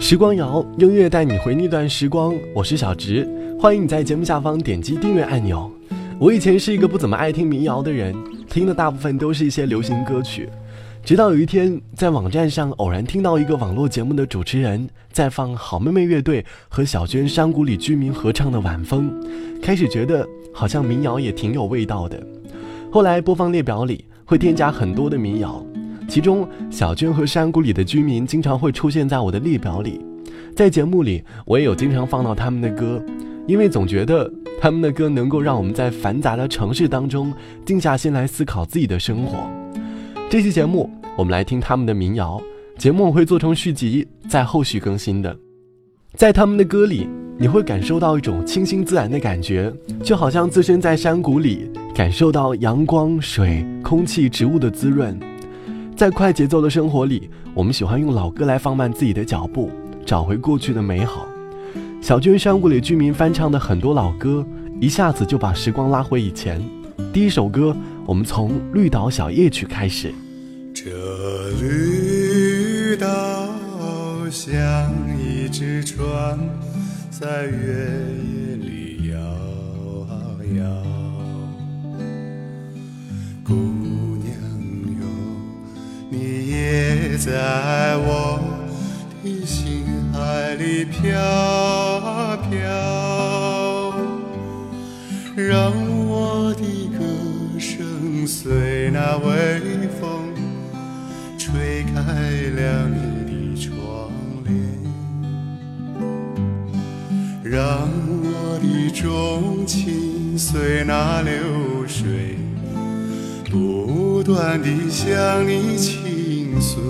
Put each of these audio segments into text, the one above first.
时光谣，音乐带你回那段时光。我是小直，欢迎你在节目下方点击订阅按钮。我以前是一个不怎么爱听民谣的人，听的大部分都是一些流行歌曲。直到有一天，在网站上偶然听到一个网络节目的主持人在放好妹妹乐队和小娟山谷里居民合唱的《晚风》，开始觉得好像民谣也挺有味道的。后来播放列表里会添加很多的民谣。其中，小娟和山谷里的居民经常会出现在我的列表里，在节目里我也有经常放到他们的歌，因为总觉得他们的歌能够让我们在繁杂的城市当中静下心来思考自己的生活。这期节目我们来听他们的民谣，节目会做成续集，在后续更新的。在他们的歌里，你会感受到一种清新自然的感觉，就好像置身在山谷里，感受到阳光、水、空气、植物的滋润。在快节奏的生活里，我们喜欢用老歌来放慢自己的脚步，找回过去的美好。小娟山谷里居民翻唱的很多老歌，一下子就把时光拉回以前。第一首歌，我们从《绿岛小夜曲》开始。这绿岛像一只船，在月夜里摇摇。在我的心海里飘啊飘，让我的歌声随那微风吹开了你的窗帘，让我的钟情随那流水。不断地向你倾倾诉，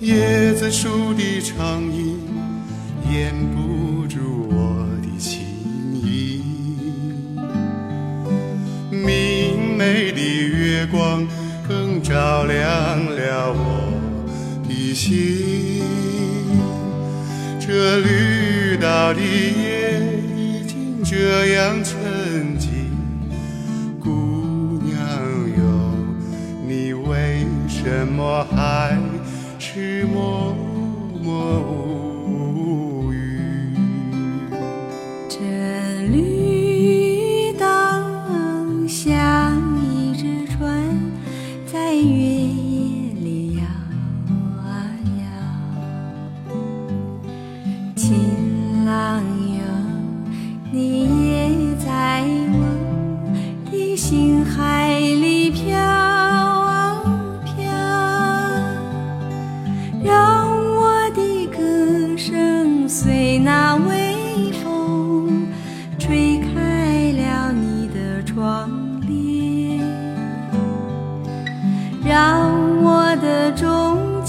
椰子树的长影掩不住我的情意，明媚的月光更照亮了我的心。这绿岛的夜已经这样我还是默默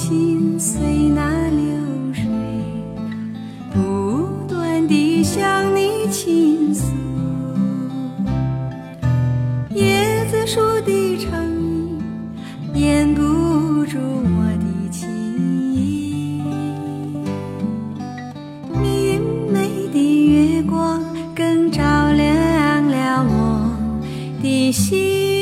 心随那流水，不断地向你倾诉。椰子树的成荫掩不住我的情意，明媚的月光更照亮了我的心。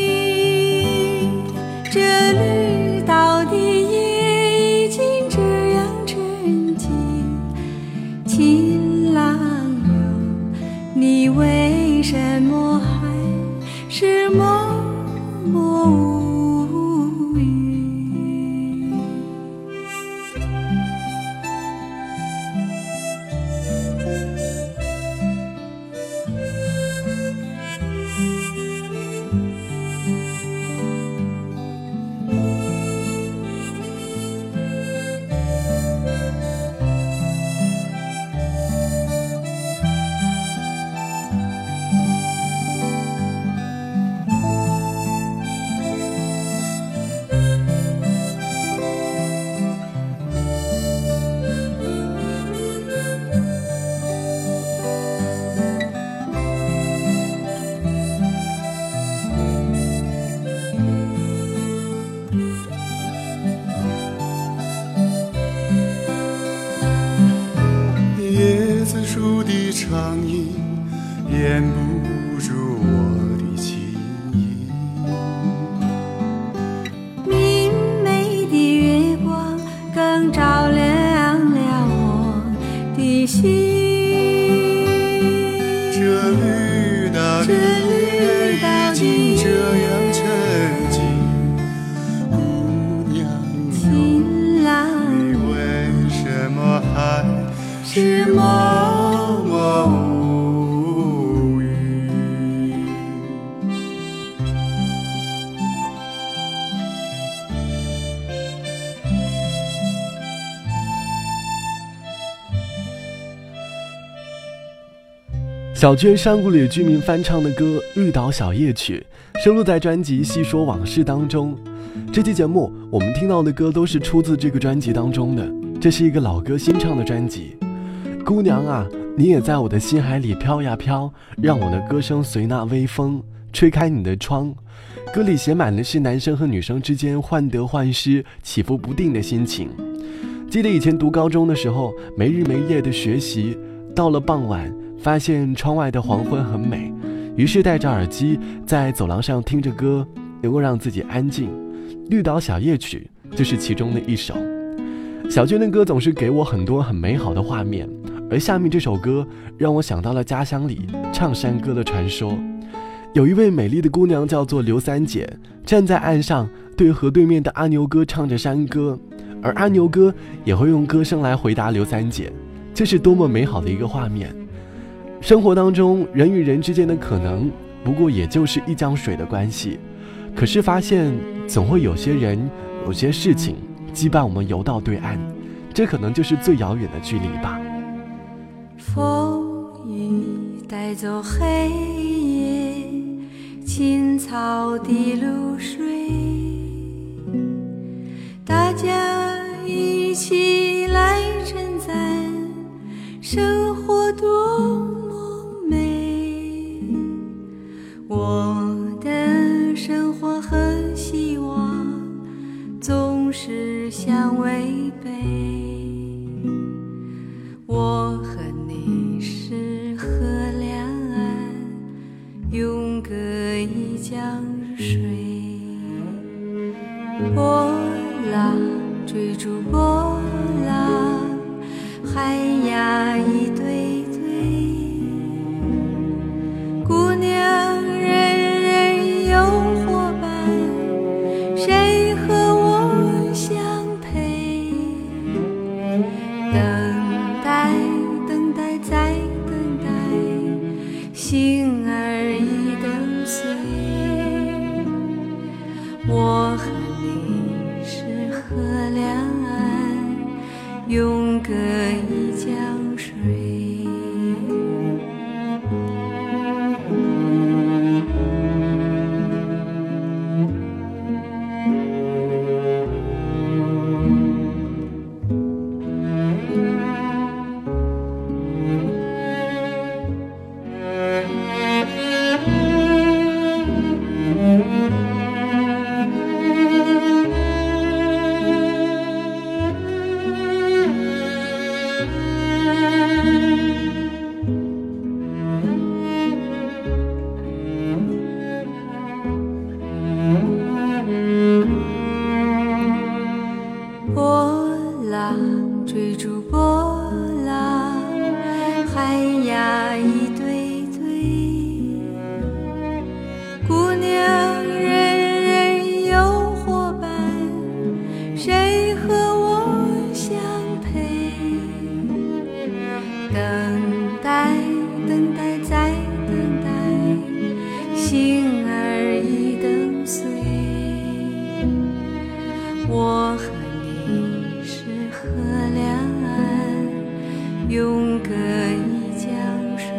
小娟山谷里居民翻唱的歌《绿岛小夜曲》收录在专辑《细说往事》当中。这期节目我们听到的歌都是出自这个专辑当中的。这是一个老歌新唱的专辑。姑娘啊，你也在我的心海里飘呀飘，让我的歌声随那微风吹开你的窗。歌里写满的是男生和女生之间患得患失、起伏不定的心情。记得以前读高中的时候，没日没夜的学习，到了傍晚。发现窗外的黄昏很美，于是戴着耳机在走廊上听着歌，能够让自己安静。《绿岛小夜曲》就是其中的一首。小娟的歌总是给我很多很美好的画面，而下面这首歌让我想到了家乡里唱山歌的传说。有一位美丽的姑娘叫做刘三姐，站在岸上对河对面的阿牛哥唱着山歌，而阿牛哥也会用歌声来回答刘三姐，这是多么美好的一个画面。生活当中，人与人之间的可能，不过也就是一江水的关系。可是发现，总会有些人、有些事情羁绊我们游到对岸，这可能就是最遥远的距离吧。风雨带走黑夜，青草的露水，江水。波浪追逐波我和你是河两岸永隔一江水。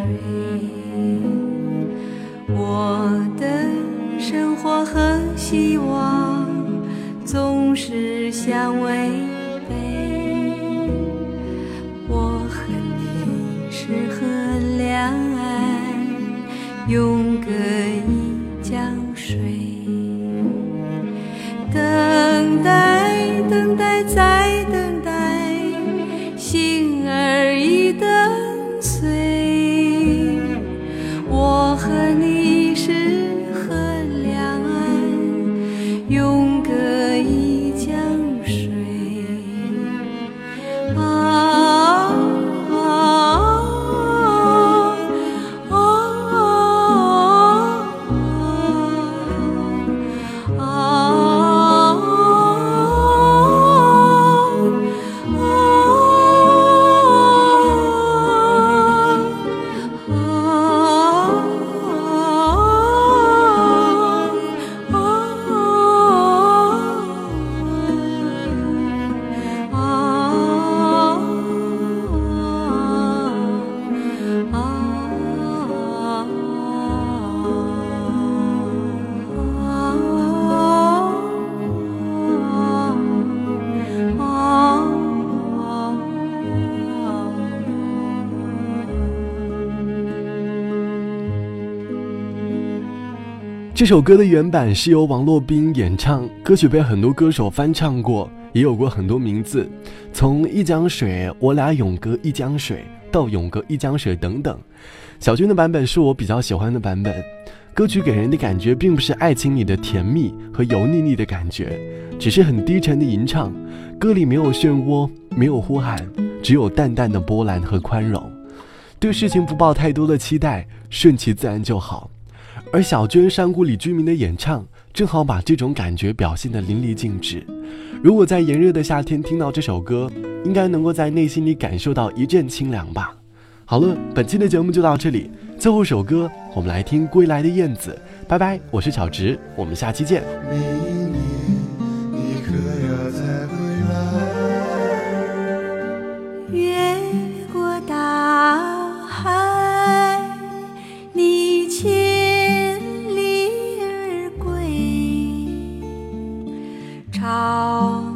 我的生活和希望总是相违这首歌的原版是由王洛宾演唱，歌曲被很多歌手翻唱过，也有过很多名字，从一江水，我俩永隔一江水，到永隔一江水等等。小军的版本是我比较喜欢的版本。歌曲给人的感觉并不是爱情里的甜蜜和油腻腻的感觉，只是很低沉的吟唱。歌里没有漩涡，没有呼喊，只有淡淡的波澜和宽容。对事情不抱太多的期待，顺其自然就好。而小娟山谷里居民的演唱，正好把这种感觉表现得淋漓尽致。如果在炎热的夏天听到这首歌，应该能够在内心里感受到一阵清凉吧。好了，本期的节目就到这里。最后首歌，我们来听《归来的燕子》。拜拜，我是小植，我们下期见。好。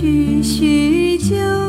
叙叙旧，